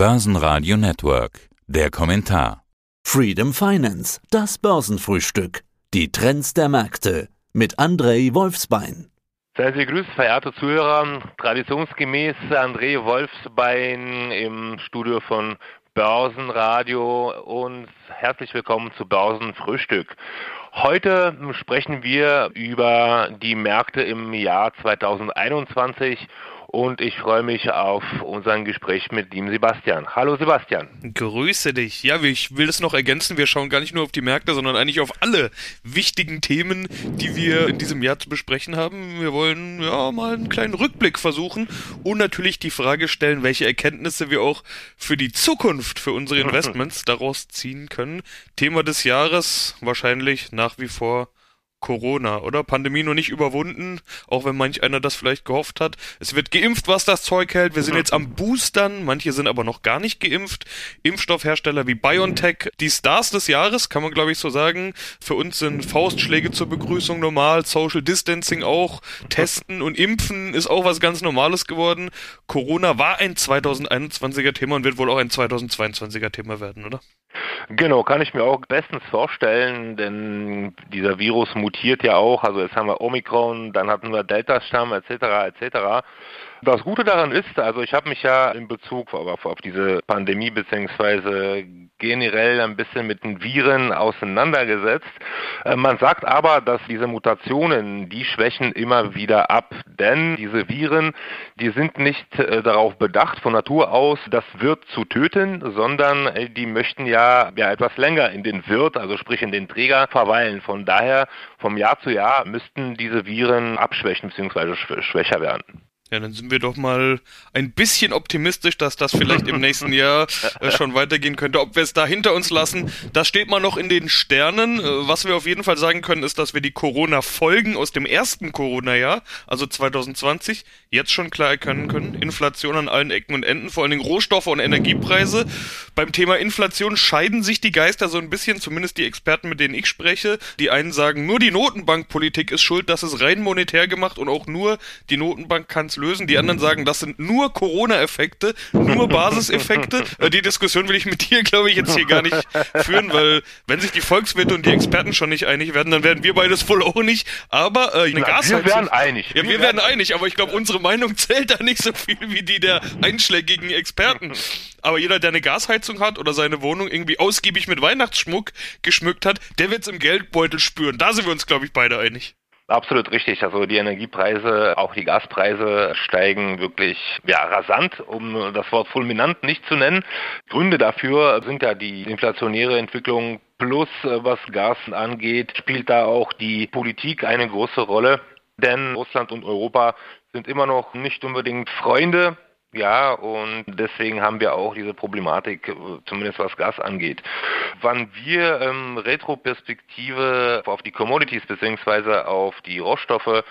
Börsenradio Network. Der Kommentar. Freedom Finance, das Börsenfrühstück. Die Trends der Märkte mit Andrei Wolfsbein. Seien Sie grüßt, verehrte Zuhörer. Traditionsgemäß André Wolfsbein im Studio von Börsenradio und herzlich willkommen zu Börsenfrühstück. Heute sprechen wir über die Märkte im Jahr 2021 und ich freue mich auf unser Gespräch mit ihm Sebastian. Hallo Sebastian. Grüße dich. Ja, ich will es noch ergänzen, wir schauen gar nicht nur auf die Märkte, sondern eigentlich auf alle wichtigen Themen, die wir in diesem Jahr zu besprechen haben. Wir wollen ja mal einen kleinen Rückblick versuchen und natürlich die Frage stellen, welche Erkenntnisse wir auch für die Zukunft, für unsere Investments daraus ziehen können. Thema des Jahres wahrscheinlich nach wie vor Corona, oder? Pandemie noch nicht überwunden, auch wenn manch einer das vielleicht gehofft hat. Es wird geimpft, was das Zeug hält. Wir sind jetzt am Boostern, manche sind aber noch gar nicht geimpft. Impfstoffhersteller wie BioNTech, die Stars des Jahres, kann man glaube ich so sagen. Für uns sind Faustschläge zur Begrüßung normal, Social Distancing auch, Testen und Impfen ist auch was ganz Normales geworden. Corona war ein 2021er Thema und wird wohl auch ein 2022er Thema werden, oder? Genau, kann ich mir auch bestens vorstellen, denn dieser Virus mutiert ja auch. Also jetzt haben wir Omikron, dann hatten wir Delta-Stamm etc. etc. Das Gute daran ist, also ich habe mich ja in Bezug auf, auf diese Pandemie beziehungsweise generell ein bisschen mit den Viren auseinandergesetzt. Äh, man sagt aber, dass diese Mutationen, die schwächen immer wieder ab, denn diese Viren, die sind nicht äh, darauf bedacht von Natur aus, das Wirt zu töten, sondern äh, die möchten ja, ja etwas länger in den Wirt, also sprich in den Träger verweilen. Von daher, vom Jahr zu Jahr müssten diese Viren abschwächen bzw. schwächer werden. Ja, dann sind wir doch mal ein bisschen optimistisch, dass das vielleicht im nächsten Jahr äh, schon weitergehen könnte. Ob wir es da hinter uns lassen, das steht mal noch in den Sternen. Äh, was wir auf jeden Fall sagen können, ist, dass wir die Corona-Folgen aus dem ersten Corona-Jahr, also 2020, jetzt schon klar erkennen können. Inflation an allen Ecken und Enden, vor allen Dingen Rohstoffe und Energiepreise. Beim Thema Inflation scheiden sich die Geister so ein bisschen, zumindest die Experten, mit denen ich spreche. Die einen sagen, nur die Notenbankpolitik ist schuld, das ist rein monetär gemacht und auch nur die Notenbank kann es lösen. Die anderen sagen, das sind nur Corona-Effekte, nur Basiseffekte. Äh, die Diskussion will ich mit dir, glaube ich, jetzt hier gar nicht führen, weil wenn sich die Volkswirte und die Experten schon nicht einig werden, dann werden wir beides wohl auch nicht. Aber äh, eine Gasheizung... Wir werden einig. Ja, wir, wir werden einig, aber ich glaube, unsere Meinung zählt da nicht so viel wie die der einschlägigen Experten. Aber jeder, der eine Gasheizung hat oder seine Wohnung irgendwie ausgiebig mit Weihnachtsschmuck geschmückt hat, der wird es im Geldbeutel spüren. Da sind wir uns, glaube ich, beide einig. Absolut richtig. Also die Energiepreise, auch die Gaspreise steigen wirklich ja, rasant, um das Wort fulminant nicht zu nennen. Gründe dafür sind ja die inflationäre Entwicklung plus äh, was Gas angeht, spielt da auch die Politik eine große Rolle. Denn Russland und Europa sind immer noch nicht unbedingt Freunde ja, und deswegen haben wir auch diese Problematik, äh, zumindest was Gas angeht. Wann wir ähm, Retroperspektive auf die Commodities beziehungsweise auf die Rohstoffe,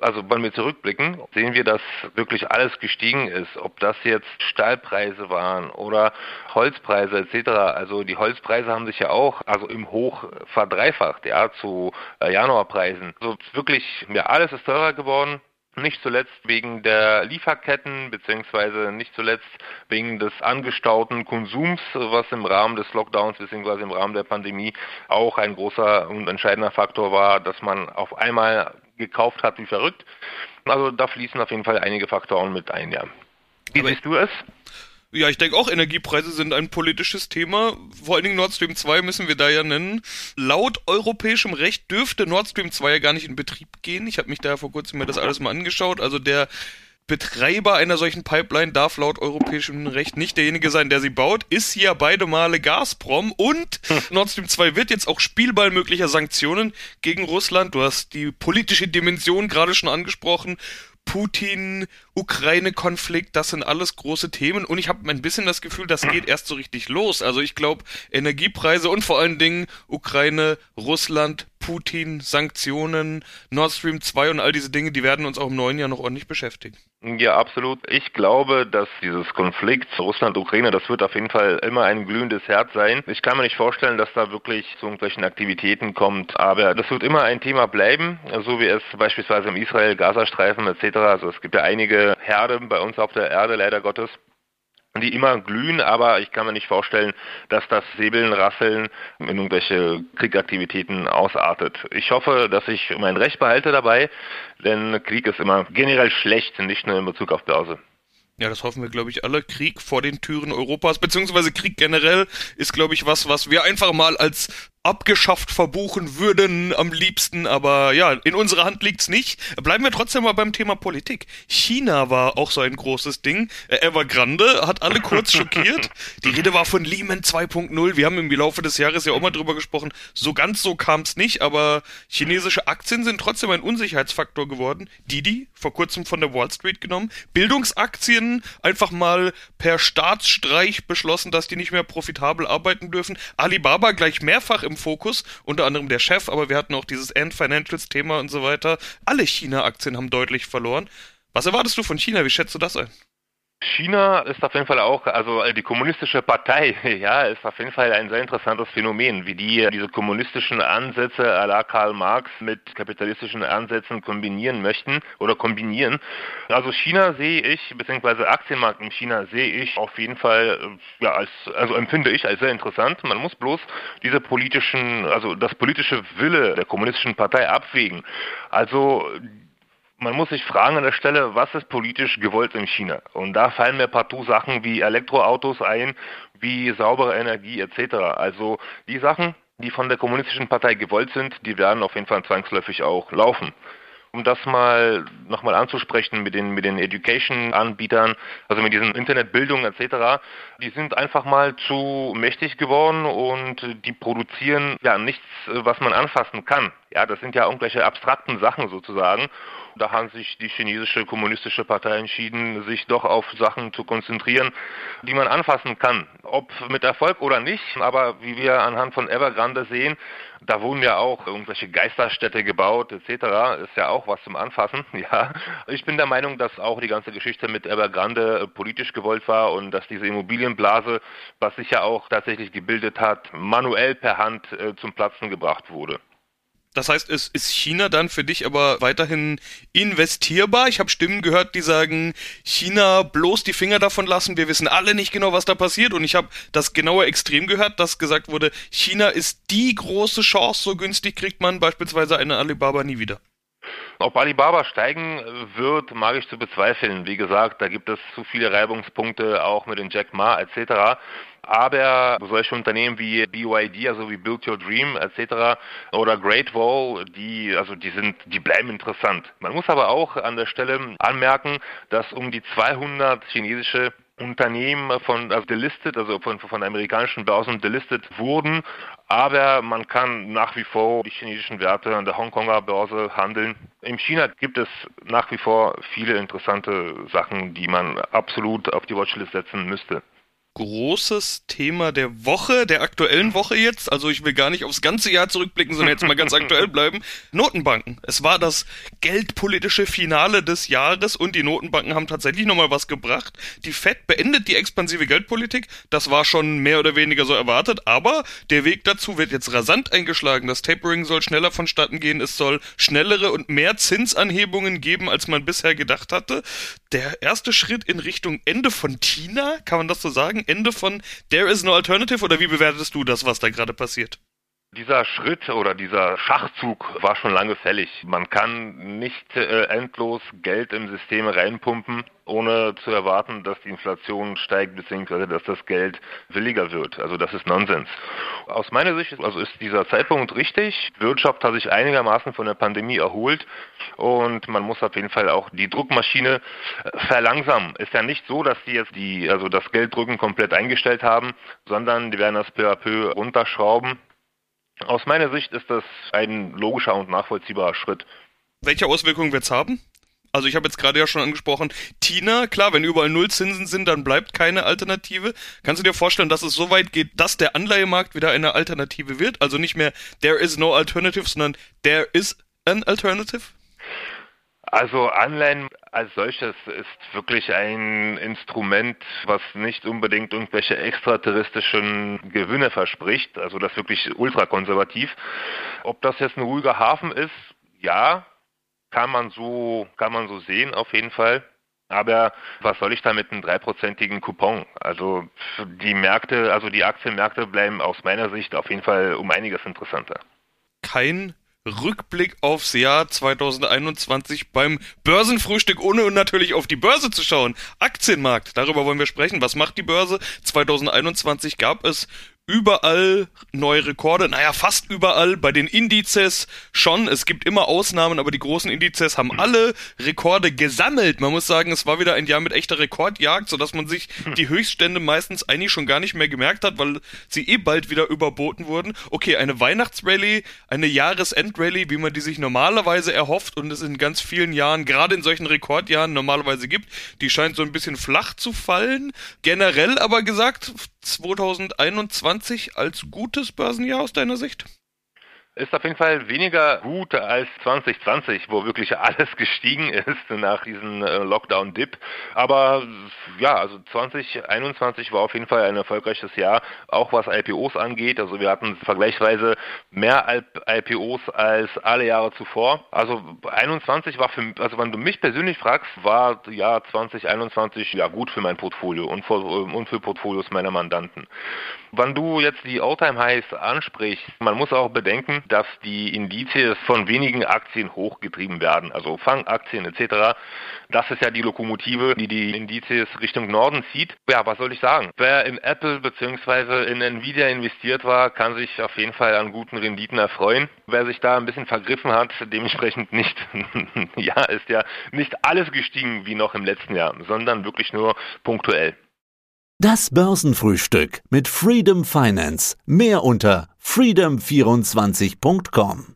also wenn wir zurückblicken, sehen wir, dass wirklich alles gestiegen ist. Ob das jetzt Stahlpreise waren oder Holzpreise etc. Also die Holzpreise haben sich ja auch also im Hoch verdreifacht, ja, zu äh, Januarpreisen. Also wirklich, ja, alles ist teurer geworden. Nicht zuletzt wegen der Lieferketten beziehungsweise nicht zuletzt wegen des angestauten Konsums, was im Rahmen des Lockdowns beziehungsweise im Rahmen der Pandemie auch ein großer und entscheidender Faktor war, dass man auf einmal gekauft hat wie verrückt. Also da fließen auf jeden Fall einige Faktoren mit ein, ja. Wie Aber siehst du es? Ja, ich denke auch, Energiepreise sind ein politisches Thema. Vor allen Dingen Nord Stream 2 müssen wir da ja nennen. Laut europäischem Recht dürfte Nord Stream 2 ja gar nicht in Betrieb gehen. Ich habe mich da vor kurzem mir das alles mal angeschaut. Also der Betreiber einer solchen Pipeline darf laut europäischem Recht nicht derjenige sein, der sie baut, ist ja beide Male Gazprom und Nord Stream 2 wird jetzt auch Spielball möglicher Sanktionen gegen Russland. Du hast die politische Dimension gerade schon angesprochen. Putin, Ukraine-Konflikt, das sind alles große Themen und ich habe ein bisschen das Gefühl, das geht erst so richtig los. Also ich glaube, Energiepreise und vor allen Dingen Ukraine, Russland, Putin, Sanktionen, Nord Stream 2 und all diese Dinge, die werden uns auch im neuen Jahr noch ordentlich beschäftigen. Ja, absolut. Ich glaube, dass dieses Konflikt Russland-Ukraine, das wird auf jeden Fall immer ein glühendes Herz sein. Ich kann mir nicht vorstellen, dass da wirklich zu irgendwelchen Aktivitäten kommt, aber das wird immer ein Thema bleiben, so wie es beispielsweise im Israel-Gazastreifen etc. Also es gibt ja einige Herde bei uns auf der Erde, leider Gottes die immer glühen, aber ich kann mir nicht vorstellen, dass das Säbeln, Rasseln in irgendwelche Kriegaktivitäten ausartet. Ich hoffe, dass ich mein Recht behalte dabei, denn Krieg ist immer generell schlecht, nicht nur in Bezug auf Börse. Ja, das hoffen wir, glaube ich, alle. Krieg vor den Türen Europas, beziehungsweise Krieg generell, ist, glaube ich, was, was wir einfach mal als abgeschafft verbuchen würden am liebsten, aber ja, in unserer Hand liegt's nicht. Bleiben wir trotzdem mal beim Thema Politik. China war auch so ein großes Ding. Äh, Evergrande hat alle kurz schockiert. Die Rede war von Lehman 2.0. Wir haben im Laufe des Jahres ja auch mal drüber gesprochen. So ganz so kam's nicht, aber chinesische Aktien sind trotzdem ein Unsicherheitsfaktor geworden. Didi, vor kurzem von der Wall Street genommen. Bildungsaktien einfach mal per Staatsstreich beschlossen, dass die nicht mehr profitabel arbeiten dürfen. Alibaba gleich mehrfach im im Fokus, unter anderem der Chef, aber wir hatten auch dieses Ant Financials Thema und so weiter. Alle China-Aktien haben deutlich verloren. Was erwartest du von China? Wie schätzt du das ein? China ist auf jeden Fall auch, also äh, die kommunistische Partei, ja, ist auf jeden Fall ein sehr interessantes Phänomen, wie die diese kommunistischen Ansätze à la Karl Marx mit kapitalistischen Ansätzen kombinieren möchten oder kombinieren. Also China sehe ich, beziehungsweise Aktienmarkt in China sehe ich auf jeden Fall, äh, ja, als, also empfinde ich als sehr interessant. Man muss bloß diese politischen, also das politische Wille der kommunistischen Partei abwägen. Also man muss sich fragen an der Stelle, was ist politisch gewollt in China? Und da fallen mir partout Sachen wie Elektroautos ein, wie saubere Energie etc. Also die Sachen, die von der kommunistischen Partei gewollt sind, die werden auf jeden Fall zwangsläufig auch laufen. Um das mal nochmal anzusprechen mit den, mit den Education-Anbietern, also mit diesen Internetbildungen etc., die sind einfach mal zu mächtig geworden und die produzieren ja nichts, was man anfassen kann. Ja, das sind ja irgendwelche abstrakten Sachen sozusagen. Da haben sich die chinesische kommunistische Partei entschieden, sich doch auf Sachen zu konzentrieren, die man anfassen kann. Ob mit Erfolg oder nicht, aber wie wir anhand von Evergrande sehen, da wurden ja auch irgendwelche Geisterstädte gebaut etc. Ist ja auch was zum Anfassen. Ja, ich bin der Meinung, dass auch die ganze Geschichte mit Evergrande politisch gewollt war und dass diese Immobilienblase, was sich ja auch tatsächlich gebildet hat, manuell per Hand äh, zum Platzen gebracht wurde. Das heißt, ist, ist China dann für dich aber weiterhin investierbar? Ich habe Stimmen gehört, die sagen, China bloß die Finger davon lassen, wir wissen alle nicht genau, was da passiert. Und ich habe das genaue Extrem gehört, dass gesagt wurde, China ist die große Chance, so günstig kriegt man beispielsweise eine Alibaba nie wieder. Ob Alibaba steigen wird, mag ich zu bezweifeln. Wie gesagt, da gibt es zu viele Reibungspunkte, auch mit den Jack Ma etc. Aber solche Unternehmen wie BYD, also wie Build Your Dream etc. oder Great Wall, die, also die sind, die bleiben interessant. Man muss aber auch an der Stelle anmerken, dass um die 200 chinesische Unternehmen von also delistet, also von, von amerikanischen Börsen delistet wurden, aber man kann nach wie vor die chinesischen Werte an der Hongkonger Börse handeln. In China gibt es nach wie vor viele interessante Sachen, die man absolut auf die Watchlist setzen müsste großes Thema der Woche, der aktuellen Woche jetzt. Also ich will gar nicht aufs ganze Jahr zurückblicken, sondern jetzt mal ganz aktuell bleiben. Notenbanken. Es war das geldpolitische Finale des Jahres und die Notenbanken haben tatsächlich nochmal was gebracht. Die Fed beendet die expansive Geldpolitik. Das war schon mehr oder weniger so erwartet, aber der Weg dazu wird jetzt rasant eingeschlagen. Das Tapering soll schneller vonstatten gehen. Es soll schnellere und mehr Zinsanhebungen geben, als man bisher gedacht hatte. Der erste Schritt in Richtung Ende von Tina, kann man das so sagen? Ende von There is no alternative oder wie bewertest du das, was da gerade passiert? Dieser Schritt oder dieser Schachzug war schon lange fällig. Man kann nicht äh, endlos Geld im System reinpumpen, ohne zu erwarten, dass die Inflation steigt bzw. dass das Geld williger wird. Also das ist Nonsens. Aus meiner Sicht also ist dieser Zeitpunkt richtig. Wirtschaft hat sich einigermaßen von der Pandemie erholt und man muss auf jeden Fall auch die Druckmaschine äh, verlangsamen. Ist ja nicht so, dass die jetzt die also das Gelddrücken komplett eingestellt haben, sondern die werden das peu à peu runterschrauben aus meiner Sicht ist das ein logischer und nachvollziehbarer Schritt. Welche Auswirkungen wird es haben? Also ich habe jetzt gerade ja schon angesprochen, Tina, klar, wenn überall Nullzinsen sind, dann bleibt keine Alternative. Kannst du dir vorstellen, dass es so weit geht, dass der Anleihemarkt wieder eine Alternative wird? Also nicht mehr there is no alternative, sondern there is an alternative? Also Anleihen als solches ist wirklich ein Instrument, was nicht unbedingt irgendwelche extraterrestrischen Gewinne verspricht, also das wirklich ultrakonservativ. Ob das jetzt ein ruhiger Hafen ist, ja, kann man so, kann man so sehen auf jeden Fall. Aber was soll ich da mit einem dreiprozentigen Coupon? Also die Märkte, also die Aktienmärkte bleiben aus meiner Sicht auf jeden Fall um einiges interessanter. Kein Rückblick aufs Jahr 2021 beim Börsenfrühstück, ohne natürlich auf die Börse zu schauen. Aktienmarkt, darüber wollen wir sprechen. Was macht die Börse? 2021 gab es überall neue Rekorde, naja, fast überall, bei den Indizes schon, es gibt immer Ausnahmen, aber die großen Indizes haben alle Rekorde gesammelt. Man muss sagen, es war wieder ein Jahr mit echter Rekordjagd, sodass man sich die Höchststände meistens eigentlich schon gar nicht mehr gemerkt hat, weil sie eh bald wieder überboten wurden. Okay, eine Weihnachtsrallye, eine Jahresendrallye, wie man die sich normalerweise erhofft und es in ganz vielen Jahren, gerade in solchen Rekordjahren normalerweise gibt, die scheint so ein bisschen flach zu fallen. Generell aber gesagt, 2021 als gutes Börsenjahr aus deiner Sicht? Ist auf jeden Fall weniger gut als 2020, wo wirklich alles gestiegen ist nach diesem äh, Lockdown-Dip. Aber ja, also 2021 war auf jeden Fall ein erfolgreiches Jahr, auch was IPOs angeht. Also wir hatten vergleichsweise mehr IPOs als alle Jahre zuvor. Also 21 war für, also wenn du mich persönlich fragst, war Jahr 2021 ja gut für mein Portfolio und für, und für Portfolios meiner Mandanten. Wenn du jetzt die All-Time-Highs ansprichst, man muss auch bedenken, dass die Indizien von wenigen Aktien hochgetrieben werden, also Fangaktien etc. Das ist ja die Lokomotive, die die Indizien Richtung Norden zieht. Ja, was soll ich sagen? Wer in Apple bzw. in Nvidia investiert war, kann sich auf jeden Fall an guten Renditen erfreuen. Wer sich da ein bisschen vergriffen hat, dementsprechend nicht. ja, ist ja nicht alles gestiegen wie noch im letzten Jahr, sondern wirklich nur punktuell. Das Börsenfrühstück mit Freedom Finance. Mehr unter freedom24.com.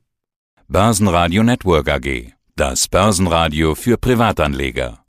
Börsenradio Network AG. Das Börsenradio für Privatanleger.